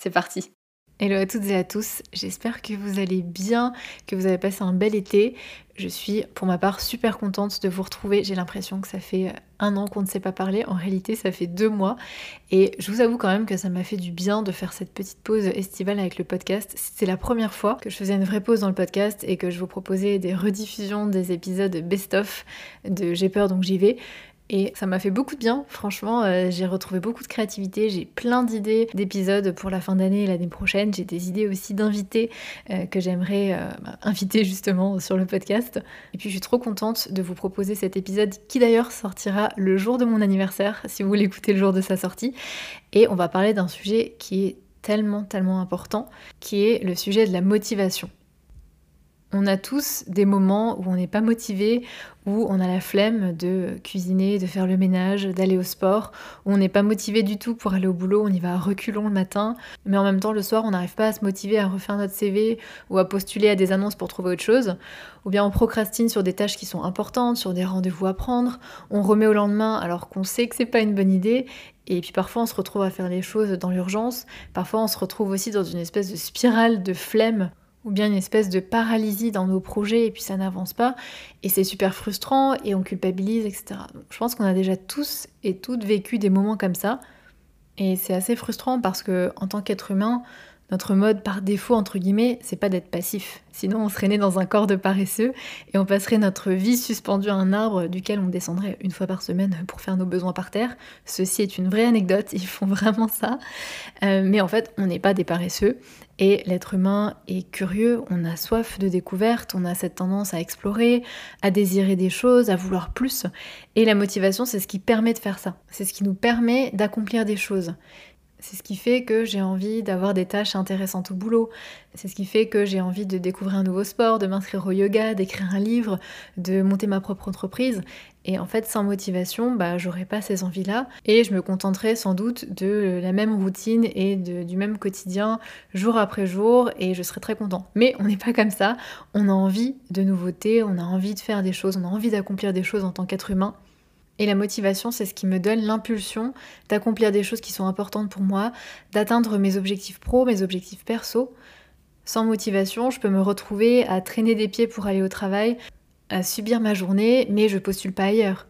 C'est parti Hello à toutes et à tous, j'espère que vous allez bien, que vous avez passé un bel été. Je suis pour ma part super contente de vous retrouver. J'ai l'impression que ça fait euh, un an qu'on ne s'est pas parlé. En réalité, ça fait deux mois. Et je vous avoue quand même que ça m'a fait du bien de faire cette petite pause estivale avec le podcast. C'était la première fois que je faisais une vraie pause dans le podcast et que je vous proposais des rediffusions des épisodes best-of de J'ai peur donc j'y vais. Et ça m'a fait beaucoup de bien, franchement, euh, j'ai retrouvé beaucoup de créativité, j'ai plein d'idées d'épisodes pour la fin d'année et l'année prochaine, j'ai des idées aussi d'invités euh, que j'aimerais euh, bah, inviter justement sur le podcast. Et puis je suis trop contente de vous proposer cet épisode qui d'ailleurs sortira le jour de mon anniversaire, si vous l'écoutez le jour de sa sortie. Et on va parler d'un sujet qui est tellement, tellement important, qui est le sujet de la motivation. On a tous des moments où on n'est pas motivé, où on a la flemme de cuisiner, de faire le ménage, d'aller au sport, où on n'est pas motivé du tout pour aller au boulot, on y va à reculons le matin, mais en même temps le soir on n'arrive pas à se motiver à refaire notre CV ou à postuler à des annonces pour trouver autre chose, ou bien on procrastine sur des tâches qui sont importantes, sur des rendez-vous à prendre, on remet au lendemain alors qu'on sait que c'est pas une bonne idée, et puis parfois on se retrouve à faire les choses dans l'urgence, parfois on se retrouve aussi dans une espèce de spirale de flemme ou bien une espèce de paralysie dans nos projets et puis ça n'avance pas et c'est super frustrant et on culpabilise, etc. je pense qu'on a déjà tous et toutes vécu des moments comme ça et c'est assez frustrant parce que en tant qu'être humain, notre mode par défaut, entre guillemets, c'est pas d'être passif. Sinon, on serait né dans un corps de paresseux et on passerait notre vie suspendue à un arbre duquel on descendrait une fois par semaine pour faire nos besoins par terre. Ceci est une vraie anecdote, ils font vraiment ça. Euh, mais en fait, on n'est pas des paresseux et l'être humain est curieux, on a soif de découverte, on a cette tendance à explorer, à désirer des choses, à vouloir plus. Et la motivation, c'est ce qui permet de faire ça. C'est ce qui nous permet d'accomplir des choses. C'est ce qui fait que j'ai envie d'avoir des tâches intéressantes au boulot. C'est ce qui fait que j'ai envie de découvrir un nouveau sport, de m'inscrire au yoga, d'écrire un livre, de monter ma propre entreprise. Et en fait, sans motivation, bah, j'aurais pas ces envies-là. Et je me contenterais sans doute de la même routine et du même quotidien jour après jour. Et je serais très content. Mais on n'est pas comme ça. On a envie de nouveautés, on a envie de faire des choses, on a envie d'accomplir des choses en tant qu'être humain. Et la motivation, c'est ce qui me donne l'impulsion d'accomplir des choses qui sont importantes pour moi, d'atteindre mes objectifs pro, mes objectifs perso. Sans motivation, je peux me retrouver à traîner des pieds pour aller au travail, à subir ma journée, mais je postule pas ailleurs.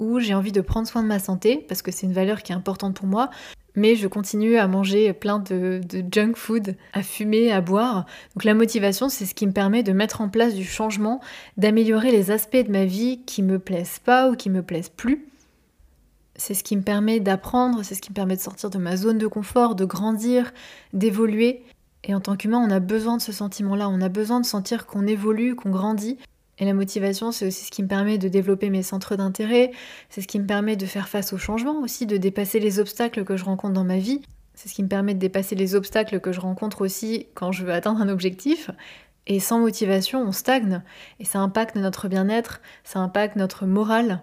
Ou j'ai envie de prendre soin de ma santé, parce que c'est une valeur qui est importante pour moi, mais je continue à manger plein de, junk food, à fumer, à boire. Donc la motivation, c'est ce qui me permet de mettre en place du changement, d'améliorer les aspects de ma vie qui me plaisent pas ou qui me plaisent plus. C'est ce qui me permet d'apprendre, c'est ce qui me permet de sortir de ma zone de confort, de grandir, d'évoluer. Et en tant qu'humain, on a besoin de ce sentiment-là, on a besoin de sentir qu'on évolue, qu'on grandit, et la motivation, c'est aussi ce qui me permet de développer mes centres d'intérêt, c'est ce qui me permet de faire face au changement aussi, de dépasser les obstacles que je rencontre dans ma vie. C'est ce qui me permet de dépasser les obstacles que je rencontre aussi quand je veux atteindre un objectif. Et sans motivation, on stagne. Et ça impacte notre bien-être, ça impacte notre morale.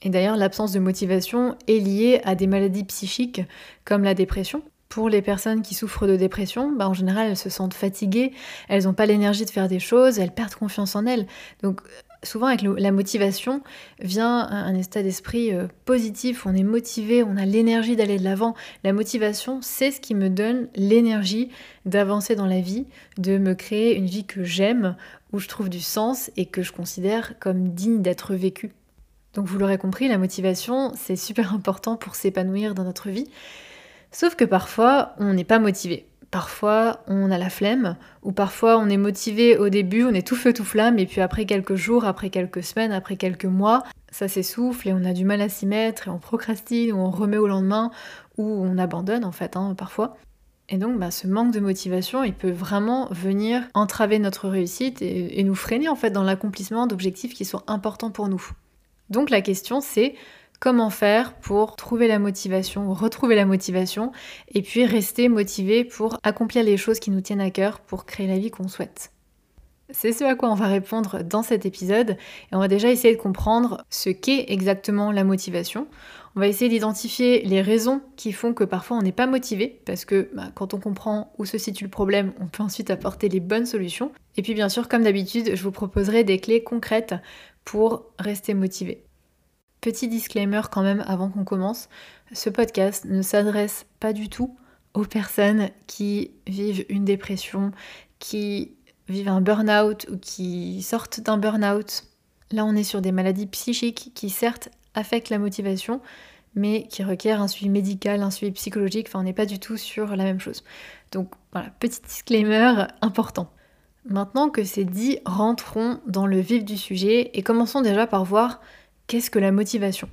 Et d'ailleurs, l'absence de motivation est liée à des maladies psychiques comme la dépression. Pour les personnes qui souffrent de dépression, bah, en général, elles se sentent fatiguées, elles n'ont pas l'énergie de faire des choses, elles perdent confiance en elles. Donc souvent avec la motivation vient un, état d'esprit euh, positif, on est motivé, on a l'énergie d'aller de l'avant. La motivation, c'est ce qui me donne l'énergie d'avancer dans la vie, de me créer une vie que j'aime, où je trouve du sens et que je considère comme digne d'être vécue. Donc vous l'aurez compris, la motivation, c'est super important pour s'épanouir dans notre vie. Sauf que parfois, on n'est pas motivé. Parfois, on a la flemme, ou parfois, on est motivé au début, on est tout feu, tout flamme, et puis après quelques jours, après quelques semaines, après quelques mois, ça s'essouffle et on a du mal à s'y mettre, et on procrastine, ou on remet au lendemain, ou on abandonne en fait, hein, parfois. Et donc, bah, ce manque de motivation, il peut vraiment venir entraver notre réussite et, et nous freiner en fait dans l'accomplissement d'objectifs qui sont importants pour nous. Donc, la question, c'est comment faire pour trouver la motivation, retrouver la motivation, et puis rester motivé pour accomplir les choses qui nous tiennent à cœur pour créer la vie qu'on souhaite. C'est ce à quoi on va répondre dans cet épisode et on va déjà essayer de comprendre ce qu'est exactement la motivation. On va essayer d'identifier les raisons qui font que parfois on n'est pas motivé parce que bah, quand on comprend où se situe le problème, on peut ensuite apporter les bonnes solutions. Et puis bien sûr, comme d'habitude, je vous proposerai des clés concrètes pour rester motivé. Petit disclaimer quand même avant qu'on commence, ce podcast ne s'adresse pas du tout aux personnes qui vivent une dépression, qui vivent un burn-out ou qui sortent d'un burn-out. Là, on est sur des maladies psychiques qui certes affectent la motivation, mais qui requièrent un suivi médical, un suivi psychologique. Enfin, on n'est pas du tout sur la même chose. Donc voilà, petit disclaimer important. Maintenant que c'est dit, rentrons dans le vif du sujet et commençons déjà par voir qu'est-ce que la motivation?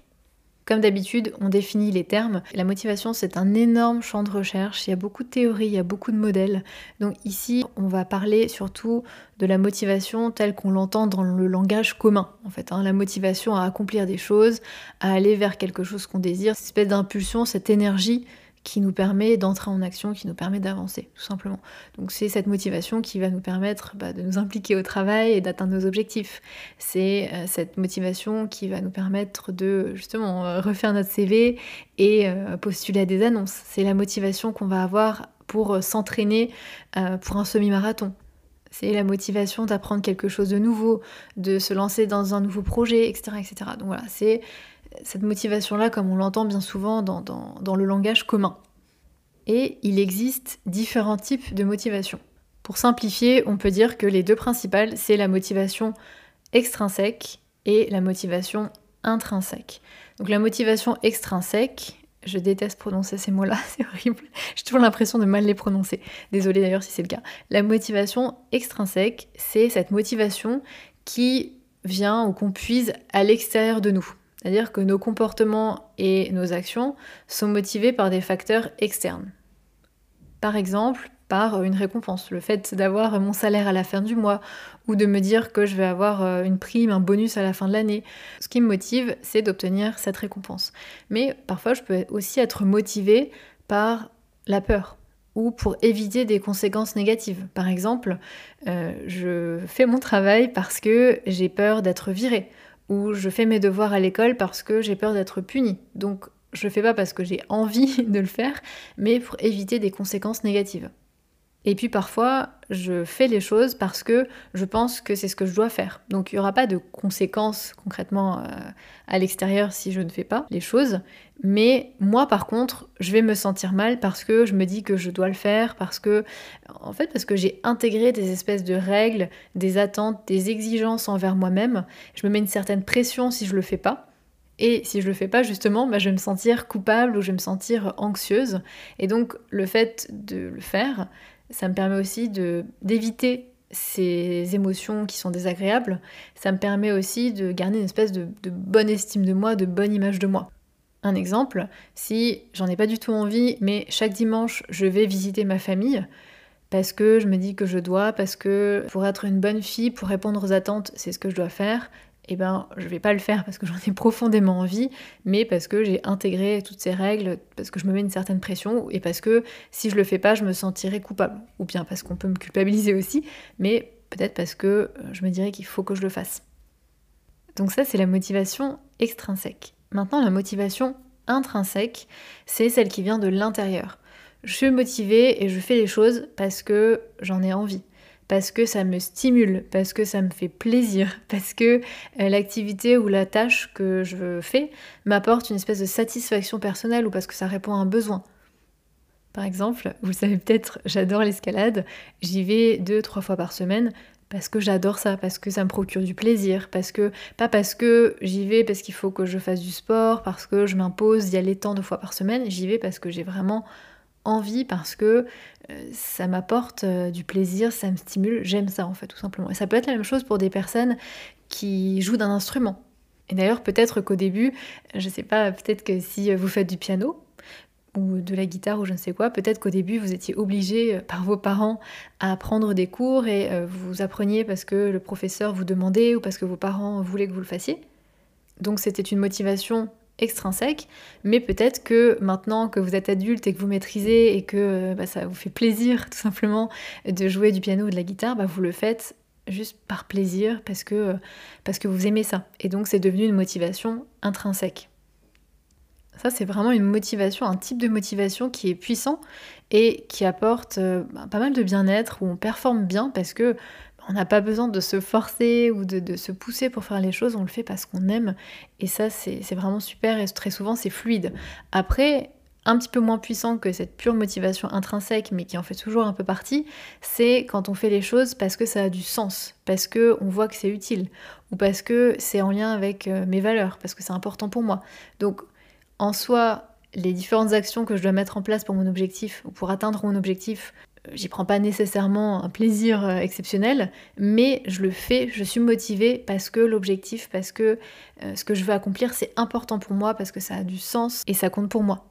Comme d'habitude, on définit les termes. La motivation, c'est un énorme champ de recherche. Il y a beaucoup de théories, il y a beaucoup de modèles. Donc ici, on va parler surtout de la motivation telle qu'on l'entend dans le langage commun, en fait. Hein. La motivation à accomplir des choses, à aller vers quelque chose qu'on désire, cette espèce d'impulsion, cette énergie qui nous permet d'entrer en action, qui nous permet d'avancer, tout simplement. Donc c'est cette motivation qui va nous permettre bah, de nous impliquer au travail et d'atteindre nos objectifs. C'est euh, cette motivation qui va nous permettre de justement euh, refaire notre CV et euh, postuler à des annonces. C'est la motivation qu'on va avoir pour s'entraîner pour un semi-marathon. C'est la motivation d'apprendre quelque chose de nouveau, de se lancer dans un nouveau projet, etc. etc. Donc voilà, c'est cette motivation-là, comme on l'entend bien souvent dans, le langage commun. Et il existe différents types de motivation. Pour simplifier, on peut dire que les deux principales, c'est la motivation extrinsèque et la motivation intrinsèque. Donc la motivation extrinsèque, je déteste prononcer ces mots-là, c'est horrible. J'ai toujours l'impression de mal les prononcer. Désolée d'ailleurs si c'est le cas. La motivation extrinsèque, c'est cette motivation qui vient ou qu'on puise à l'extérieur de nous. C'est-à-dire que nos comportements et nos actions sont motivés par des facteurs externes. Par exemple, par une récompense, le fait d'avoir mon salaire à la fin du mois ou de me dire que je vais avoir euh, une prime, un bonus à la fin de l'année. Ce qui me motive, c'est d'obtenir cette récompense. Mais parfois, je peux aussi être motivée par la peur ou pour éviter des conséquences négatives. Par exemple, euh, je fais mon travail parce que j'ai peur d'être virée ou je fais mes devoirs à l'école parce que j'ai peur d'être punie. Donc je fais pas parce que j'ai envie de le faire, mais pour éviter des conséquences négatives. Et puis parfois, je fais les choses parce que je pense que c'est ce que je dois faire. Donc il n'y aura pas de conséquences concrètement euh, à l'extérieur si je ne fais pas les choses. Mais moi par contre, je vais me sentir mal parce que je me dis que je dois le faire, parce que, en fait, parce que j'ai intégré des espèces de règles, des attentes, des exigences envers moi-même. Je me mets une certaine pression si je le fais pas. Et si je le fais pas, justement, bah, je vais me sentir coupable ou je vais me sentir anxieuse. Et donc, le fait de le faire, ça me permet aussi d'éviter ces émotions qui sont désagréables. Ça me permet aussi de garder une espèce de, bonne estime de moi, de bonne image de moi. Un exemple, si j'en ai pas du tout envie, mais chaque dimanche je vais visiter ma famille, parce que je me dis que je dois, parce que pour être une bonne fille, pour répondre aux attentes, c'est ce que je dois faire, eh ben je vais pas le faire parce que j'en ai profondément envie, mais parce que j'ai intégré toutes ces règles, parce que je me mets une certaine pression, et parce que si je le fais pas, je me sentirai coupable. Ou bien parce qu'on peut me culpabiliser aussi, mais peut-être parce que euh, je me dirais qu'il faut que je le fasse. Donc ça, c'est la motivation extrinsèque. Maintenant, la motivation intrinsèque, c'est celle qui vient de l'intérieur. Je suis motivée et je fais les choses parce que j'en ai envie parce que ça me stimule, parce que ça me fait plaisir, parce que euh, l'activité ou la tâche que je fais m'apporte une espèce de satisfaction personnelle ou parce que ça répond à un besoin. Par exemple, vous savez peut-être, j'adore l'escalade, j'y vais deux, trois fois par semaine parce que j'adore ça, parce que ça me procure du plaisir, parce que pas parce que j'y vais parce qu'il faut que je fasse du sport, parce que je m'impose d'y aller tant de fois par semaine, j'y vais parce que j'ai vraiment envie parce que euh, ça m'apporte euh, du plaisir, ça me stimule, j'aime ça en fait tout simplement. Et ça peut être la même chose pour des personnes qui jouent d'un instrument. Et d'ailleurs peut-être qu'au début, je sais pas, peut-être que si vous faites du piano ou de la guitare ou je ne sais quoi, peut-être qu'au début vous étiez obligé euh, par vos parents à prendre des cours et vous appreniez parce que le professeur vous demandait ou parce que vos parents voulaient que vous le fassiez. Donc c'était une motivation extrinsèque, mais peut-être que maintenant que vous êtes adulte et que vous maîtrisez et que euh, bah, ça vous fait plaisir tout simplement de jouer du piano ou de la guitare, bah, vous le faites juste par plaisir parce que, euh, parce que vous aimez ça. Et donc c'est devenu une motivation intrinsèque. Ça, c'est vraiment une motivation, un type de motivation qui est puissant et qui apporte euh, bah, pas mal de bien-être, où on performe bien parce que on n'a pas besoin de se forcer ou de, se pousser pour faire les choses, on le fait parce qu'on aime. Et ça, c'est vraiment super et très souvent, c'est fluide. Après, un petit peu moins puissant que cette pure motivation intrinsèque, mais qui en fait toujours un peu partie, c'est quand on fait les choses parce que ça a du sens, parce que on voit que c'est utile, ou parce que c'est en lien avec euh, mes valeurs, parce que c'est important pour moi. Donc, en soi, les différentes actions que je dois mettre en place pour mon objectif ou pour atteindre mon objectif, j'y prends pas nécessairement un plaisir euh, exceptionnel, mais je le fais, je suis motivée parce que l'objectif, parce que euh, ce que je veux accomplir, c'est important pour moi, parce que ça a du sens et ça compte pour moi.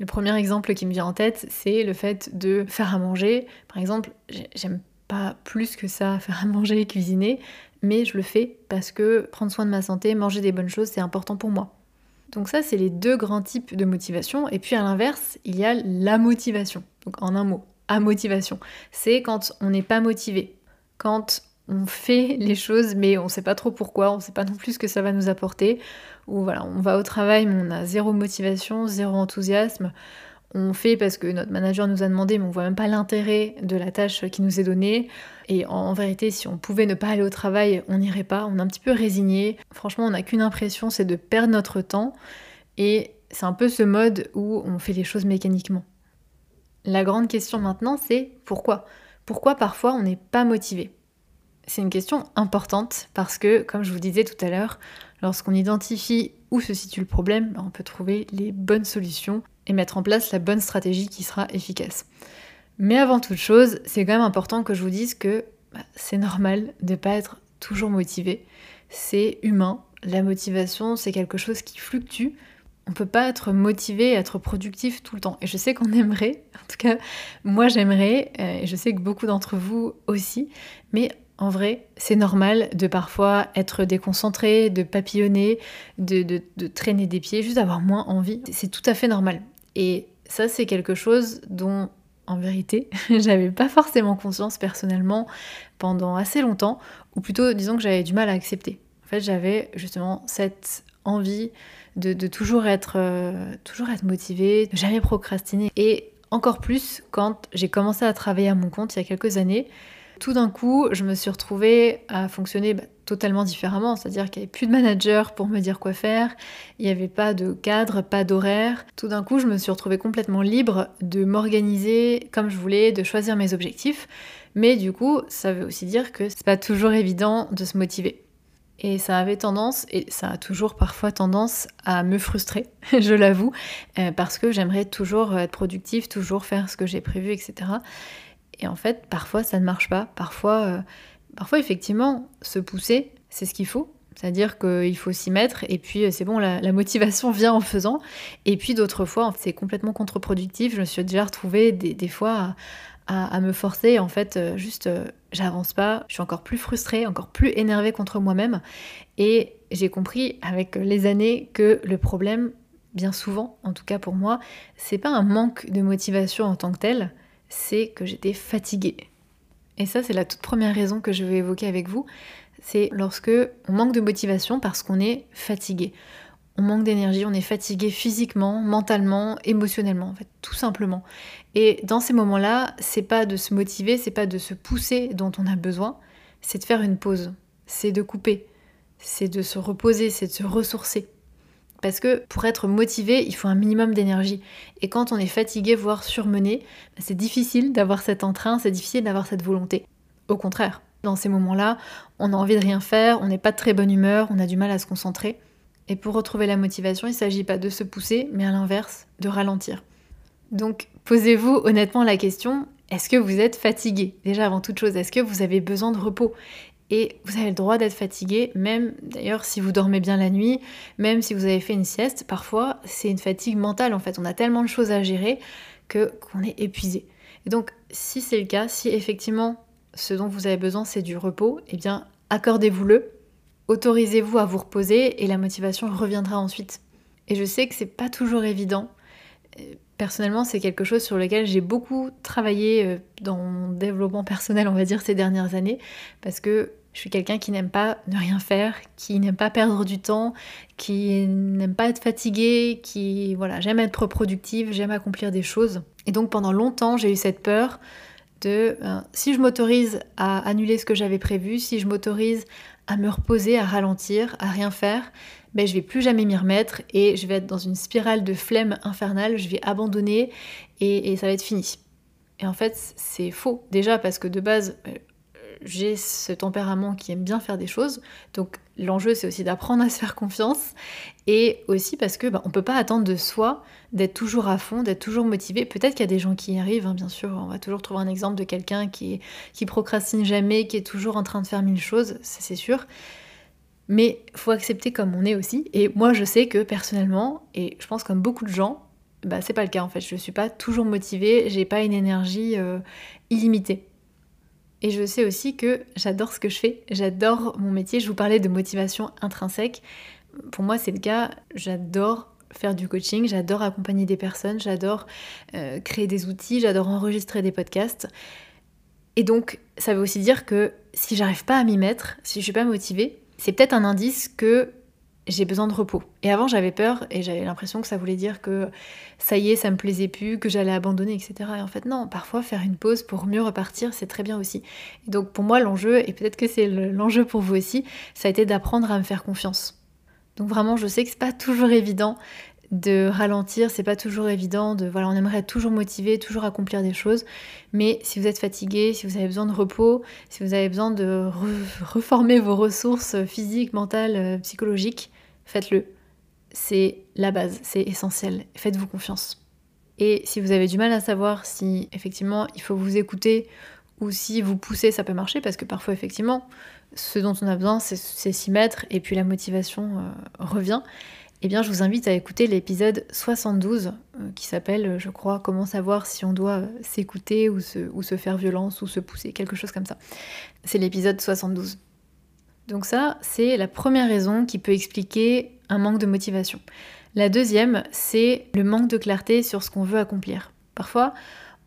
Le premier exemple qui me vient en tête, c'est le fait de faire à manger. Par exemple, j'aime pas plus que ça faire à manger et cuisiner, mais je le fais parce que prendre soin de ma santé, manger des bonnes choses, c'est important pour moi. Donc ça, c'est les deux grands types de motivation. Et puis à l'inverse, il y a la motivation. Donc en un mot, à motivation. C'est quand on n'est pas motivé, quand on fait les choses mais on ne sait pas trop pourquoi, on ne sait pas non plus ce que ça va nous apporter, ou voilà, on va au travail mais on a zéro motivation, zéro enthousiasme, on fait parce que notre manager nous a demandé mais on voit même pas l'intérêt de la tâche qui nous est donnée, et en, vérité si on pouvait ne pas aller au travail, on n'irait pas, on est un petit peu résigné, franchement on n'a qu'une impression, c'est de perdre notre temps, et c'est un peu ce mode où on fait les choses mécaniquement. La grande question maintenant, c'est pourquoi? Pourquoi parfois on n'est pas motivé? C'est une question importante parce que, comme je vous disais tout à l'heure, lorsqu'on identifie où se situe le problème, ben, on peut trouver les bonnes solutions et mettre en place la bonne stratégie qui sera efficace. Mais avant toute chose, c'est quand même important que je vous dise que bah, c'est normal de ne pas être toujours motivé. C'est humain. La motivation, c'est quelque chose qui fluctue on peut pas être motivé, être productif tout le temps. Et je sais qu'on aimerait, en tout cas, moi j'aimerais, euh, et je sais que beaucoup d'entre vous aussi, mais en vrai, c'est normal de parfois être déconcentré, de papillonner, de, traîner des pieds, juste d'avoir moins envie. C'est tout à fait normal. Et ça, c'est quelque chose dont, en vérité, j'avais pas forcément conscience personnellement pendant assez longtemps, ou plutôt, disons que j'avais du mal à accepter. En fait, j'avais justement cette envie de, toujours, être, euh, toujours être motivée, de jamais procrastiner. Et encore plus quand j'ai commencé à travailler à mon compte il y a quelques années, tout d'un coup, je me suis retrouvée à fonctionner bah, totalement différemment. C'est-à-dire qu'il n'y avait plus de manager pour me dire quoi faire, il n'y avait pas de cadre, pas d'horaire. Tout d'un coup, je me suis retrouvée complètement libre de m'organiser comme je voulais, de choisir mes objectifs. Mais du coup, ça veut aussi dire que c'est pas toujours évident de se motiver. Et ça avait tendance, et ça a toujours parfois tendance à me frustrer, je l'avoue, euh, parce que j'aimerais toujours être productif, toujours faire ce que j'ai prévu, etc. Et en fait, parfois ça ne marche pas. Parfois, euh, parfois effectivement, se pousser, c'est ce qu'il faut. C'est-à-dire qu'il faut s'y mettre et puis euh, c'est bon, la, motivation vient en faisant. Et puis d'autres fois, c'est complètement contre-productif. Je me suis déjà retrouvée des, des fois à, me forcer. En fait, euh, juste, euh, j'avance pas. Je suis encore plus frustrée, encore plus énervée contre moi-même. Et j'ai compris avec les années que le problème, bien souvent, en tout cas pour moi, c'est pas un manque de motivation en tant que tel, c'est que j'étais fatiguée. Et ça, c'est la toute première raison que je vais évoquer avec vous. C'est lorsque on manque de motivation parce qu'on est fatigué on manque d'énergie, on est fatigué physiquement, mentalement, émotionnellement, en fait, tout simplement. Et dans ces moments-là, c'est pas de se motiver, c'est pas de se pousser dont on a besoin, c'est de faire une pause, c'est de couper, c'est de se reposer, c'est de se ressourcer. Parce que pour être motivé, il faut un minimum d'énergie. Et quand on est fatigué, voire surmené, c'est difficile d'avoir cet entrain, c'est difficile d'avoir cette volonté. Au contraire, dans ces moments-là, on a envie de rien faire, on n'est pas de très bonne humeur, on a du mal à se concentrer. Et pour retrouver la motivation, il ne s'agit pas de se pousser, mais à l'inverse, de ralentir. Donc, posez-vous honnêtement la question, est-ce que vous êtes fatigué? Déjà avant toute chose, est-ce que vous avez besoin de repos? Et vous avez le droit d'être fatigué, même d'ailleurs si vous dormez bien la nuit, même si vous avez fait une sieste, parfois c'est une fatigue mentale en fait. On a tellement de choses à gérer que qu'on est épuisé. Donc si c'est le cas, si effectivement ce dont vous avez besoin c'est du repos, eh bien accordez-vous-le Autorisez-vous à vous reposer et la motivation reviendra ensuite. Et je sais que c'est pas toujours évident. Personnellement, c'est quelque chose sur lequel j'ai beaucoup travaillé euh, dans mon développement personnel, on va dire, ces dernières années, parce que je suis quelqu'un qui n'aime pas ne rien faire, qui n'aime pas perdre du temps, qui n'aime pas être fatigué, qui voilà, j'aime être productive, j'aime accomplir des choses. Et donc pendant longtemps, j'ai eu cette peur de euh, si je m'autorise à annuler ce que j'avais prévu, si je m'autorise à me reposer, à ralentir, à rien faire, ben je vais plus jamais m'y remettre et je vais être dans une spirale de flemme infernale, je vais abandonner et, ça va être fini. Et en fait, c'est faux. Déjà parce que de base, euh, j'ai ce tempérament qui aime bien faire des choses. Donc l'enjeu, c'est aussi d'apprendre à se faire confiance. Et aussi parce que bah, on peut pas attendre de soi d'être toujours à fond, d'être toujours motivé. Peut-être qu'il y a des gens qui y arrivent, hein, bien sûr. On va toujours trouver un exemple de quelqu'un qui, qui procrastine jamais, qui est toujours en train de faire mille choses, c'est sûr. Mais faut accepter comme on est aussi. Et moi, je sais que personnellement, et je pense comme beaucoup de gens, bah, c'est pas le cas en fait. Je suis pas toujours motivée, j'ai pas une énergie euh, illimitée. Et je sais aussi que j'adore ce que je fais, j'adore mon métier. Je vous parlais de motivation intrinsèque. Pour moi, c'est le cas. J'adore faire du coaching, j'adore accompagner des personnes, j'adore euh, créer des outils, j'adore enregistrer des podcasts. Et donc, ça veut aussi dire que si j'arrive pas à m'y mettre, si je suis pas motivée, c'est peut-être un indice que j'ai besoin de repos. Et avant, j'avais peur et j'avais l'impression que ça voulait dire que ça y est, ça me plaisait plus, que j'allais abandonner, etc. Et en fait, non, parfois faire une pause pour mieux repartir, c'est très bien aussi. Et donc, pour moi, l'enjeu, et peut-être que c'est l'enjeu pour vous aussi, ça a été d'apprendre à me faire confiance. Donc, vraiment, je sais que c'est pas toujours évident de ralentir, c'est pas toujours évident, de voilà, on aimerait toujours motivé, toujours accomplir des choses, mais si vous êtes fatigué, si vous avez besoin de repos, si vous avez besoin de reformer vos ressources physiques, mentales, euh, psychologiques, faites-le. C'est la base, c'est essentiel. Faites-vous confiance. Et si vous avez du mal à savoir si effectivement il faut vous écouter ou si vous poussez, ça peut marcher parce que parfois effectivement, ce dont on a besoin, c'est s'y mettre et puis la motivation euh, revient. Eh bien, je vous invite à écouter l'épisode 72 euh, qui s'appelle, je crois, Comment savoir si on doit s'écouter ou se, ou se faire violence ou se pousser, quelque chose comme ça. C'est l'épisode 72. Donc ça, c'est la première raison qui peut expliquer un manque de motivation. La deuxième, c'est le manque de clarté sur ce qu'on veut accomplir. Parfois,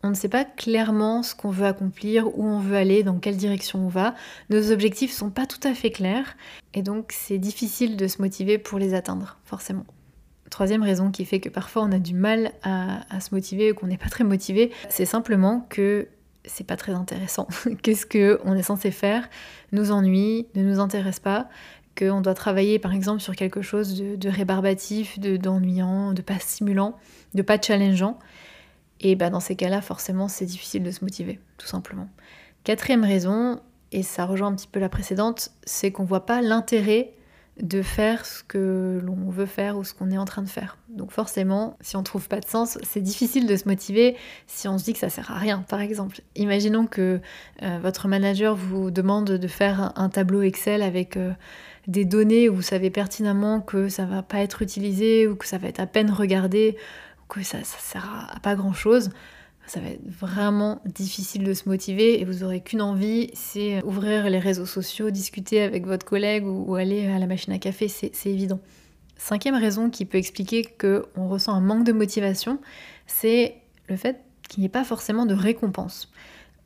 on ne sait pas clairement ce qu'on veut accomplir, où on veut aller, dans quelle direction on va. Nos objectifs sont pas tout à fait clairs et donc c'est difficile de se motiver pour les atteindre, forcément. Troisième raison qui fait que parfois on a du mal à, se motiver ou qu'on n'est pas très motivé, c'est simplement que c'est pas très intéressant. Qu'est-ce qu'on est censé faire nous ennuie, ne nous intéresse pas, qu'on doit travailler par exemple sur quelque chose de, rébarbatif, d'ennuyant, de, pas stimulant, de pas challengeant. Et bah dans ces cas-là, forcément, c'est difficile de se motiver, tout simplement. Quatrième raison, et ça rejoint un petit peu la précédente, c'est qu'on voit pas l'intérêt de faire ce que l'on veut faire ou ce qu'on est en train de faire. Donc forcément, si on trouve pas de sens, c'est difficile de se motiver si on se dit que ça sert à rien. Par exemple, imaginons que euh, votre manager vous demande de faire un tableau Excel avec euh, des données où vous savez pertinemment que ça va pas être utilisé ou que ça va être à peine regardé ou que ça, ça sert à pas grand chose ça va être vraiment difficile de se motiver et vous aurez qu'une envie, c'est ouvrir les réseaux sociaux, discuter avec votre collègue ou, aller à la machine à café, c'est évident. Cinquième raison qui peut expliquer qu'on ressent un manque de motivation, c'est le fait qu'il n'y ait pas forcément de récompense.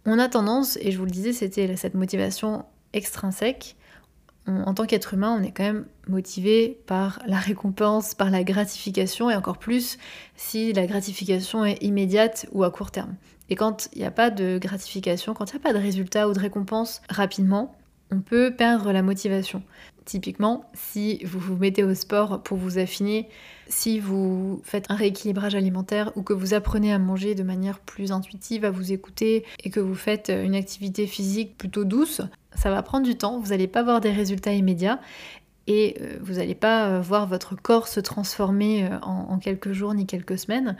On a tendance, et je vous le disais, c'était cette motivation extrinsèque, en tant qu'être humain, on est quand même motivé par la récompense, par la gratification, et encore plus si la gratification est immédiate ou à court terme. Et quand il n'y a pas de gratification, quand il n'y a pas de résultat ou de récompense rapidement, on peut perdre la motivation. Typiquement, si vous vous mettez au sport pour vous affiner, si vous faites un rééquilibrage alimentaire ou que vous apprenez à manger de manière plus intuitive, à vous écouter et que vous faites une activité physique plutôt douce, ça va prendre du temps, vous n'allez pas voir des résultats immédiats et euh, vous n'allez pas euh, voir votre corps se transformer euh, en, quelques jours ni quelques semaines.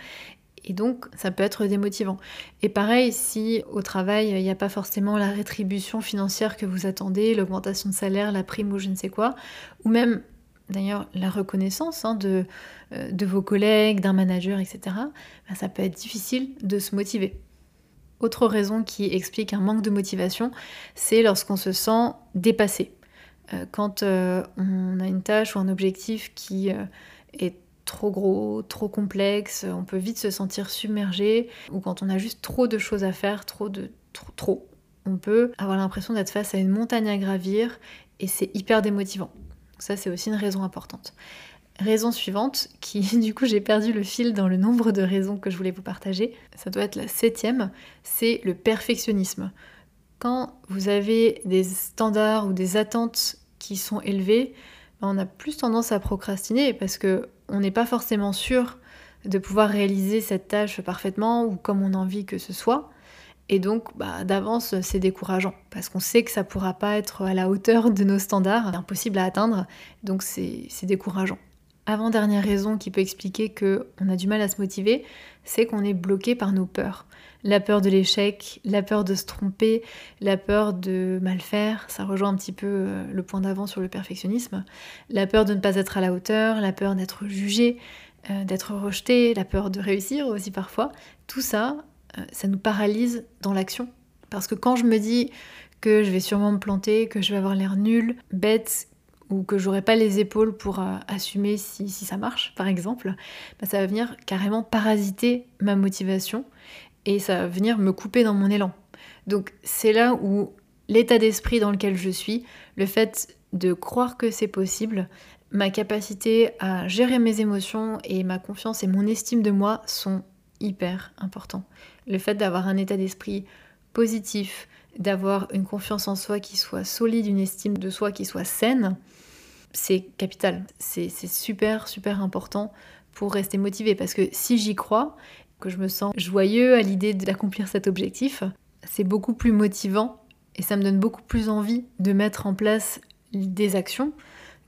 Et donc, ça peut être démotivant. Et pareil, si au travail, il n'y a pas forcément la rétribution financière que vous attendez, l'augmentation de salaire, la prime ou je ne sais quoi, ou même d'ailleurs la reconnaissance hein, de, de, vos collègues, d'un manager, etc., ben, ça peut être difficile de se motiver. Autre raison qui explique un manque de motivation, c'est lorsqu'on se sent dépassé. Euh, quand euh, on a une tâche ou un objectif qui euh, est trop gros, trop complexe, on peut vite se sentir submergé, ou quand on a juste trop de choses à faire, trop de trop, on peut avoir l'impression d'être face à une montagne à gravir et c'est hyper démotivant. Ça, c'est aussi une raison importante. Raison suivante, qui du coup j'ai perdu le fil dans le nombre de raisons que je voulais vous partager, ça doit être la septième, c'est le perfectionnisme. Quand vous avez des standards ou des attentes qui sont élevées, ben, on a plus tendance à procrastiner parce que on n'est pas forcément sûr de pouvoir réaliser cette tâche parfaitement ou comme on a envie que ce soit. Et donc, bah, d'avance, c'est décourageant, parce qu'on sait que ça pourra pas être à la hauteur de nos standards, impossible à atteindre, donc c'est décourageant. Avant-dernière raison qui peut expliquer qu'on a du mal à se motiver, c'est qu'on est bloqué par nos peurs. La peur de l'échec, la peur de se tromper, la peur de mal faire, ça rejoint un petit peu euh, le point d'avant sur le perfectionnisme, la peur de ne pas être à la hauteur, la peur d'être jugé, euh, d'être rejeté, la peur de réussir aussi parfois. Tout ça, euh, ça nous paralyse dans l'action. Parce que quand je me dis que je vais sûrement me planter, que je vais avoir l'air nul, bête, ou que j'aurai pas les épaules pour assumer si, ça marche, par exemple, bah, ça va venir carrément parasiter ma motivation et ça va venir me couper dans mon élan. Donc c'est là où l'état d'esprit dans lequel je suis, le fait de croire que c'est possible, ma capacité à gérer mes émotions et ma confiance et mon estime de moi sont hyper importants le fait d'avoir un état d'esprit positif, d'avoir une confiance en soi qui soit solide, une estime de soi qui soit saine, c'est capital. C'est super, super important pour rester motivé. Parce que si j'y crois, que je me sens joyeux à l'idée d'accomplir cet objectif, c'est beaucoup plus motivant et ça me donne beaucoup plus envie de mettre en place des actions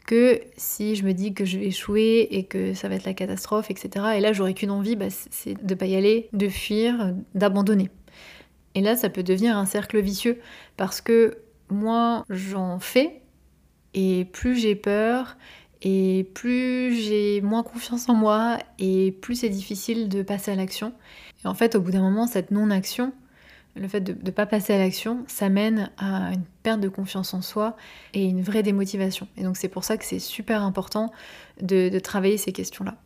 que si je me dis que je vais échouer et que ça va être la catastrophe, etc. Et là, j'aurais qu'une envie, bah, c'est de pas y aller, de fuir, d'abandonner. Et là, ça peut devenir un cercle vicieux parce que moins j'en fais et plus j'ai peur et plus j'ai moins confiance en moi et plus c'est difficile de passer à l'action. Et en fait, au bout d'un moment, cette non-action, le fait de ne pas passer à l'action, ça mène à une perte de confiance en soi et une vraie démotivation. Et donc c'est pour ça que c'est super important de, travailler ces questions-là.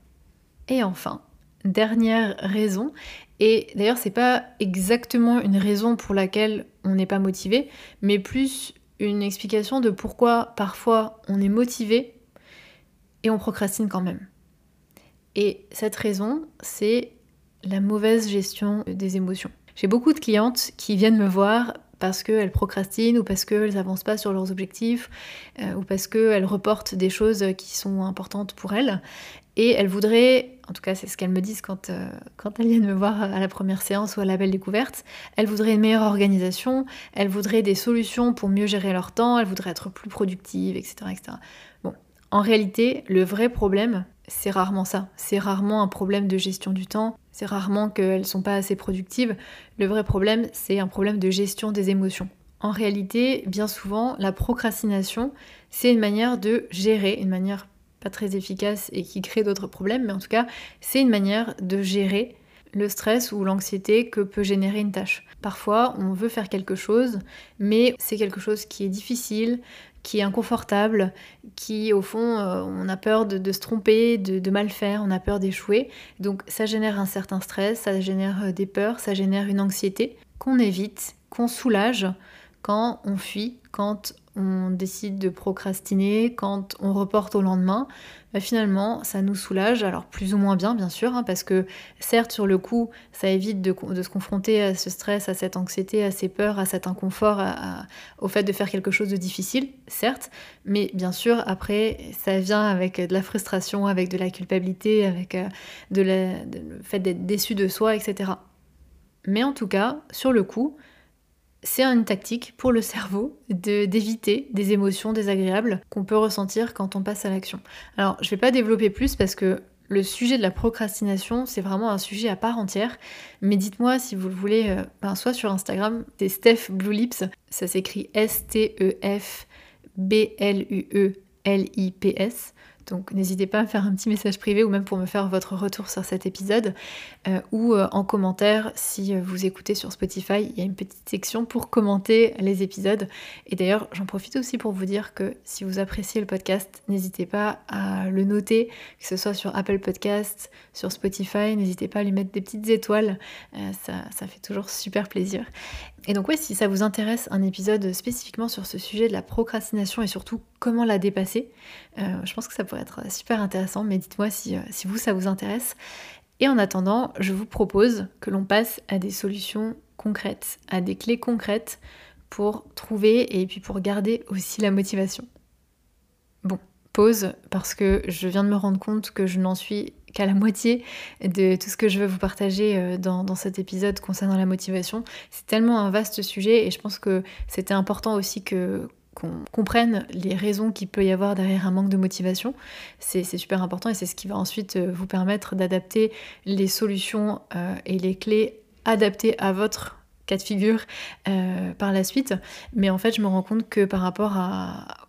Et enfin, dernière raison, et d'ailleurs c'est pas exactement une raison pour laquelle on n'est pas motivé, mais plus une explication de pourquoi parfois on est motivé et on procrastine quand même. Et cette raison, c'est la mauvaise gestion des émotions. J'ai beaucoup de clientes qui viennent me voir parce qu'elles procrastinent ou parce qu'elles n'avancent pas sur leurs objectifs euh, ou parce qu'elles reportent des choses qui sont importantes pour elles. Et elles voudraient, en tout cas c'est ce qu'elles me disent quand, euh, elles viennent me voir à la première séance ou à la belle découverte, elles voudraient une meilleure organisation, elles voudraient des solutions pour mieux gérer leur temps, elles voudraient être plus productives, etc. En réalité, le vrai problème, c'est rarement ça. C'est rarement un problème de gestion du temps, c'est rarement qu'elles ne sont pas assez productives. Le vrai problème, c'est un problème de gestion des émotions. En réalité, bien souvent, la procrastination, c'est une manière de gérer, une manière pas très efficace et qui crée d'autres problèmes, mais en tout cas, c'est une manière de gérer le stress ou l'anxiété que peut générer une tâche. Parfois, on veut faire quelque chose, mais c'est quelque chose qui est difficile, qui est inconfortable, qui au fond euh, on a peur de, se tromper, de, mal faire, on a peur d'échouer. Donc ça génère un certain stress, ça génère euh, des peurs, ça génère une anxiété qu'on évite, qu'on soulage quand on fuit, quand on décide de procrastiner, quand on reporte au lendemain, bah, finalement ça nous soulage, alors plus ou moins bien bien sûr, hein, parce que certes sur le coup ça évite de, se confronter à ce stress, à cette anxiété, à ces peurs, à cet inconfort, au fait de faire quelque chose de difficile, certes, mais bien sûr après ça vient avec de la frustration, avec de la culpabilité, avec euh, de le fait d'être déçu de soi, etc. Mais en tout cas, sur le coup, c'est une tactique pour le cerveau d'éviter des émotions désagréables qu'on peut ressentir quand on passe à l'action. Alors, je ne vais pas développer plus parce que le sujet de la procrastination, c'est vraiment un sujet à part entière. Mais dites-moi si vous le voulez, euh, ben, soit sur Instagram, c'est Steph Blue Lips, ça s'écrit S-T-E-F B-L-U-E-L-I-P-S. Donc n'hésitez pas à faire un petit message privé ou même pour me faire votre retour sur cet épisode euh, ou euh, en commentaire si vous écoutez sur Spotify, il y a une petite section pour commenter les épisodes. Et d'ailleurs, j'en profite aussi pour vous dire que si vous appréciez le podcast, n'hésitez pas à le noter, que ce soit sur Apple Podcasts, sur Spotify, n'hésitez pas à lui mettre des petites étoiles, ça, ça fait toujours super plaisir. Et donc oui, si ça vous intéresse un épisode spécifiquement sur ce sujet de la procrastination et surtout comment la dépasser, euh, je pense que ça pourrait super intéressant, mais dites-moi si, euh, si vous, ça vous intéresse. Et en attendant, je vous propose que l'on passe à des solutions concrètes, à des clés concrètes pour trouver et puis pour garder aussi la motivation. Bon, pause parce que je viens de me rendre compte que je n'en suis qu'à la moitié de tout ce que je veux vous partager euh, dans, cet épisode concernant la motivation. C'est tellement un vaste sujet et je pense que c'était important aussi que qu'on comprenne les raisons qu'il peut y avoir derrière un manque de motivation. C'est super important et c'est ce qui va ensuite euh, vous permettre d'adapter les solutions euh, et les clés adaptées à votre de figure euh, par la suite. Mais en fait, je me rends compte que par rapport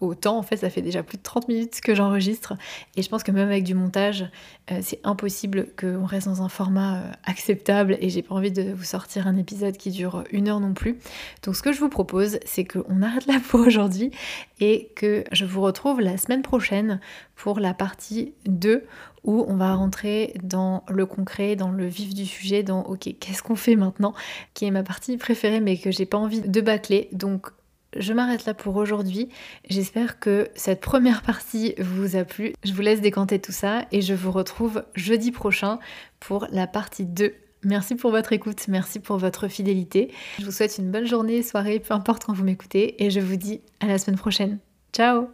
au temps, en fait, ça fait déjà plus de 30 minutes que j'enregistre. Et je pense que même avec du montage, euh, c'est impossible qu'on reste dans un format euh, acceptable. Et j'ai pas envie de vous sortir un épisode qui dure une heure non plus. Donc, ce que je vous propose, c'est qu'on arrête là pour aujourd'hui et que je vous retrouve la semaine prochaine pour la partie 2 où on va rentrer dans le concret, dans le vif du sujet, dans ok, qu'est-ce qu'on fait maintenant, qui est ma partie préférée mais que j'ai pas envie de bâcler. Donc je m'arrête là pour aujourd'hui. J'espère que cette première partie vous a plu. Je vous laisse décanter tout ça et je vous retrouve jeudi prochain pour la partie 2 Merci pour votre écoute, merci pour votre fidélité. Je vous souhaite une bonne journée, soirée, peu importe quand vous m'écoutez, et je vous dis à la semaine prochaine. Ciao